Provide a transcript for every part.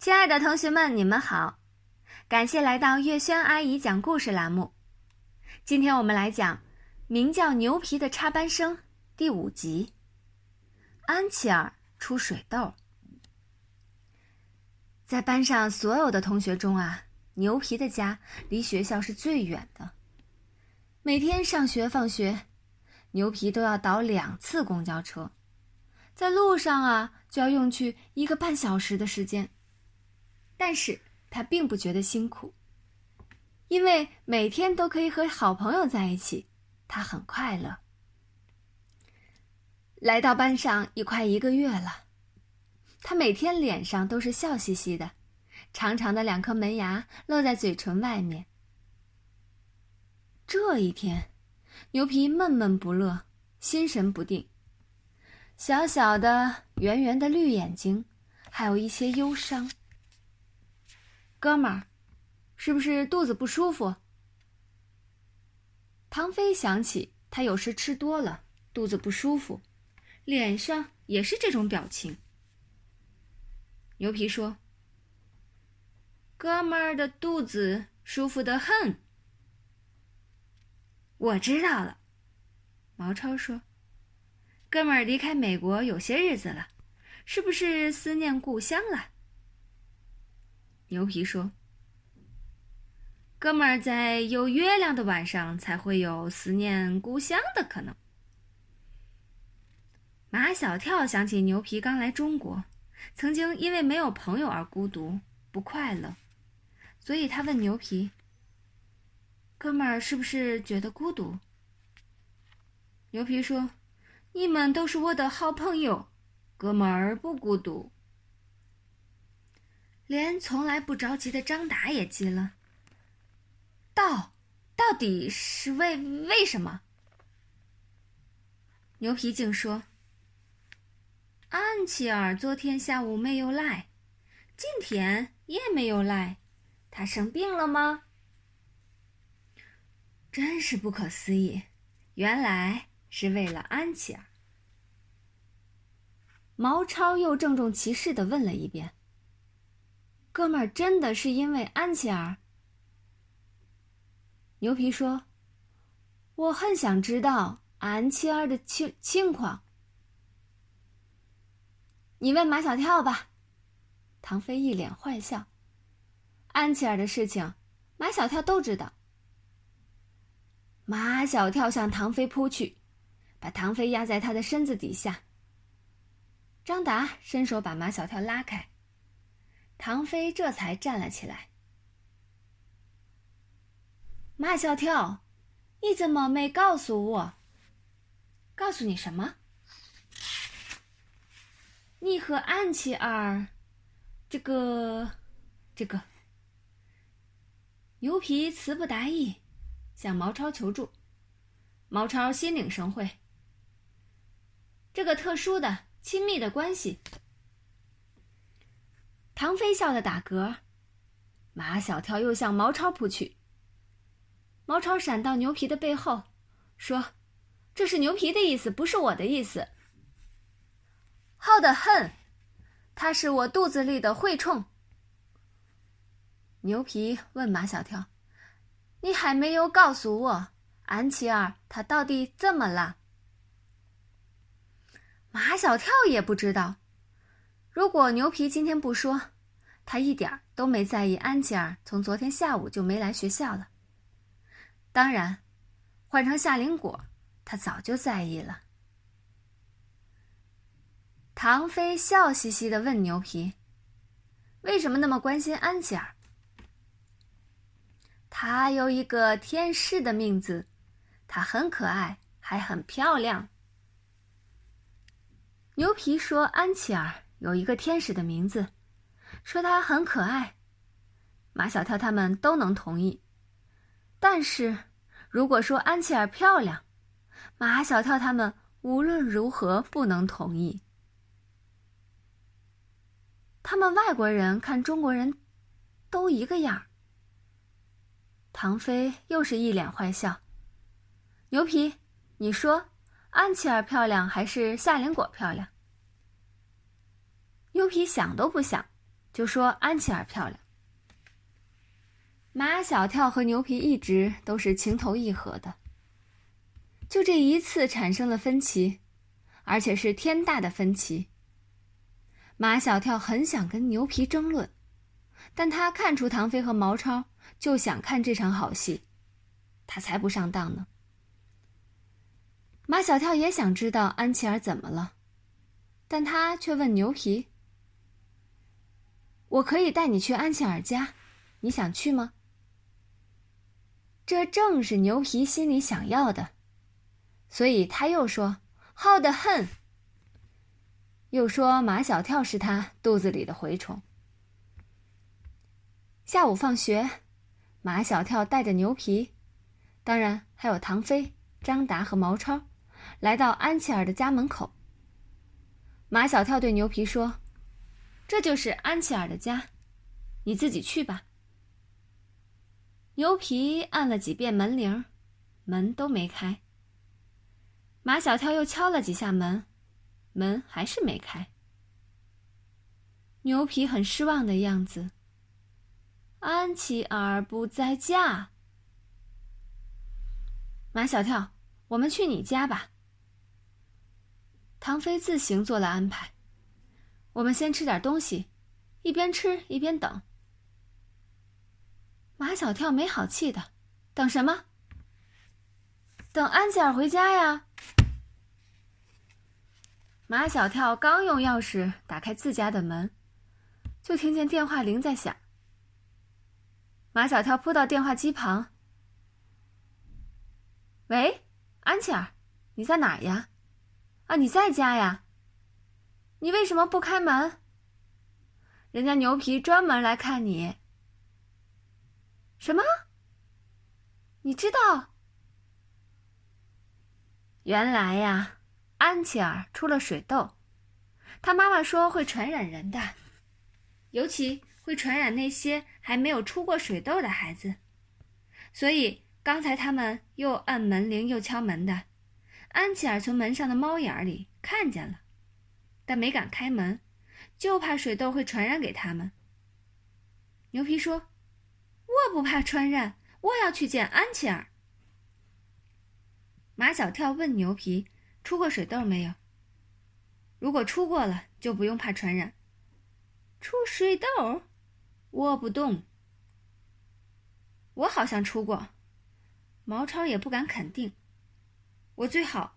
亲爱的同学们，你们好！感谢来到月轩阿姨讲故事栏目。今天我们来讲名叫牛皮的插班生第五集。安琪儿出水痘。在班上所有的同学中啊，牛皮的家离学校是最远的。每天上学放学，牛皮都要倒两次公交车，在路上啊就要用去一个半小时的时间。但是他并不觉得辛苦，因为每天都可以和好朋友在一起，他很快乐。来到班上已快一个月了，他每天脸上都是笑嘻嘻的，长长的两颗门牙露在嘴唇外面。这一天，牛皮闷闷不乐，心神不定，小小的、圆圆的绿眼睛，还有一些忧伤。哥们儿，是不是肚子不舒服？唐飞想起他有时吃多了，肚子不舒服，脸上也是这种表情。牛皮说：“哥们儿的肚子舒服的很。”我知道了，毛超说：“哥们儿离开美国有些日子了，是不是思念故乡了？”牛皮说：“哥们儿在有月亮的晚上才会有思念故乡的可能。”马小跳想起牛皮刚来中国，曾经因为没有朋友而孤独不快乐，所以他问牛皮：“哥们儿是不是觉得孤独？”牛皮说：“你们都是我的好朋友，哥们儿不孤独。”连从来不着急的张达也急了。到，到底是为为什么？牛皮竟说：“安琪儿昨天下午没有来，今天也没有来，她生病了吗？”真是不可思议，原来是为了安琪儿。毛超又郑重其事的问了一遍。哥们儿，真的是因为安琪儿。牛皮说：“我很想知道安琪儿的情情况。”你问马小跳吧。唐飞一脸坏笑。安琪儿的事情，马小跳都知道。马小跳向唐飞扑去，把唐飞压在他的身子底下。张达伸手把马小跳拉开。唐飞这才站了起来。马小跳，你怎么没告诉我？告诉你什么？你和安琪儿，这个，这个。牛皮词不达意，向毛超求助。毛超心领神会。这个特殊的、亲密的关系。唐飞笑得打嗝，马小跳又向毛超扑去。毛超闪到牛皮的背后，说：“这是牛皮的意思，不是我的意思。”好的很，他是我肚子里的蛔虫。牛皮问马小跳：“你还没有告诉我，安琪儿她到底怎么了？”马小跳也不知道。如果牛皮今天不说，他一点儿都没在意安琪儿从昨天下午就没来学校了。当然，换成夏林果，他早就在意了。唐飞笑嘻嘻的问牛皮：“为什么那么关心安琪儿？”她有一个天使的名字，她很可爱，还很漂亮。牛皮说：“安琪儿。”有一个天使的名字，说她很可爱，马小跳他们都能同意。但是，如果说安琪儿漂亮，马小跳他们无论如何不能同意。他们外国人看中国人，都一个样儿。唐飞又是一脸坏笑。牛皮，你说，安琪儿漂亮还是夏林果漂亮？牛皮想都不想，就说安琪儿漂亮。马小跳和牛皮一直都是情投意合的，就这一次产生了分歧，而且是天大的分歧。马小跳很想跟牛皮争论，但他看出唐飞和毛超就想看这场好戏，他才不上当呢。马小跳也想知道安琪儿怎么了，但他却问牛皮：“我可以带你去安琪儿家，你想去吗？”这正是牛皮心里想要的，所以他又说：“好的很。”又说马小跳是他肚子里的蛔虫。下午放学，马小跳带着牛皮，当然还有唐飞、张达和毛超，来到安琪儿的家门口。马小跳对牛皮说：“这就是安琪儿的家，你自己去吧。”牛皮按了几遍门铃，门都没开。马小跳又敲了几下门，门还是没开。牛皮很失望的样子。安琪儿不在家。马小跳，我们去你家吧。唐飞自行做了安排。我们先吃点东西，一边吃一边等。马小跳没好气的，等什么？等安琪儿回家呀！马小跳刚用钥匙打开自家的门，就听见电话铃在响。马小跳扑到电话机旁：“喂，安琪儿，你在哪呀？啊，你在家呀？你为什么不开门？人家牛皮专门来看你。”什么？你知道？原来呀，安琪儿出了水痘，她妈妈说会传染人的，尤其会传染那些还没有出过水痘的孩子。所以刚才他们又按门铃又敲门的，安琪儿从门上的猫眼里看见了，但没敢开门，就怕水痘会传染给他们。牛皮说。我不怕传染，我要去见安琪儿。马小跳问牛皮：“出过水痘没有？如果出过了，就不用怕传染。出水痘，我不懂。我好像出过，毛超也不敢肯定。我最好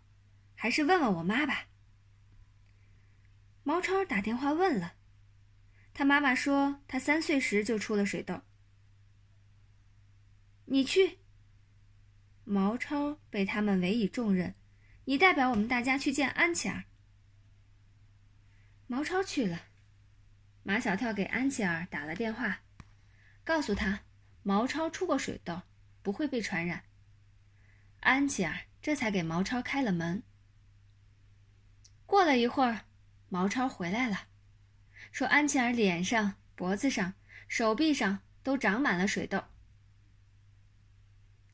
还是问问我妈吧。”毛超打电话问了，他妈妈说他三岁时就出了水痘。你去。毛超被他们委以重任，你代表我们大家去见安琪儿。毛超去了，马小跳给安琪儿打了电话，告诉他毛超出过水痘，不会被传染。安琪儿这才给毛超开了门。过了一会儿，毛超回来了，说安琪儿脸上、脖子上、手臂上都长满了水痘。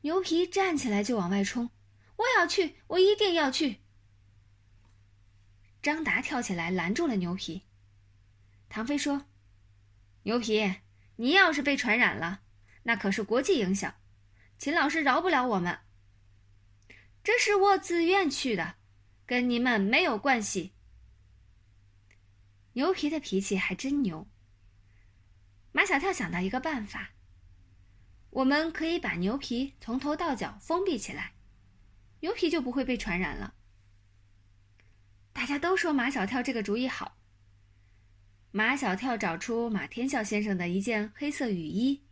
牛皮站起来就往外冲，我要去，我一定要去。张达跳起来拦住了牛皮。唐飞说：“牛皮，你要是被传染了，那可是国际影响，秦老师饶不了我们。这是我自愿去的，跟你们没有关系。”牛皮的脾气还真牛。马小跳想到一个办法。我们可以把牛皮从头到脚封闭起来，牛皮就不会被传染了。大家都说马小跳这个主意好。马小跳找出马天笑先生的一件黑色雨衣，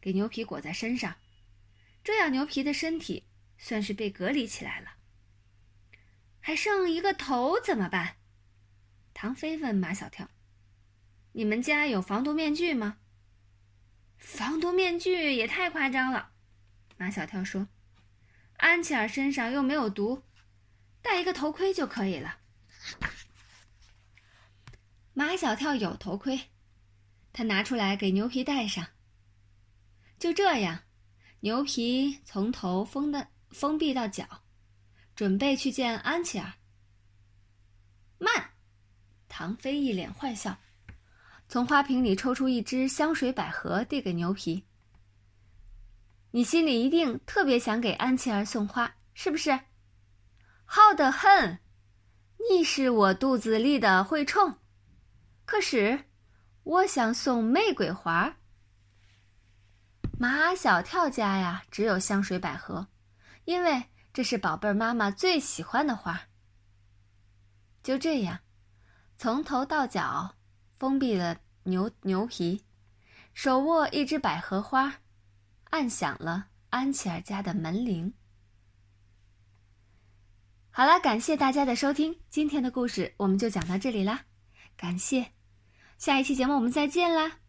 给牛皮裹在身上，这样牛皮的身体算是被隔离起来了。还剩一个头怎么办？唐飞问马小跳：“你们家有防毒面具吗？”防毒面具也太夸张了，马小跳说：“安琪儿身上又没有毒，戴一个头盔就可以了。”马小跳有头盔，他拿出来给牛皮戴上。就这样，牛皮从头封的封闭到脚，准备去见安琪儿。慢，唐飞一脸坏笑。从花瓶里抽出一支香水百合，递给牛皮。你心里一定特别想给安琪儿送花，是不是？好得很，你是我肚子里的蛔虫。可是，我想送玫瑰花。马小跳家呀，只有香水百合，因为这是宝贝儿妈妈最喜欢的花。就这样，从头到脚封闭了牛牛皮，手握一只百合花，按响了安琪儿家的门铃。好了，感谢大家的收听，今天的故事我们就讲到这里啦，感谢，下一期节目我们再见啦。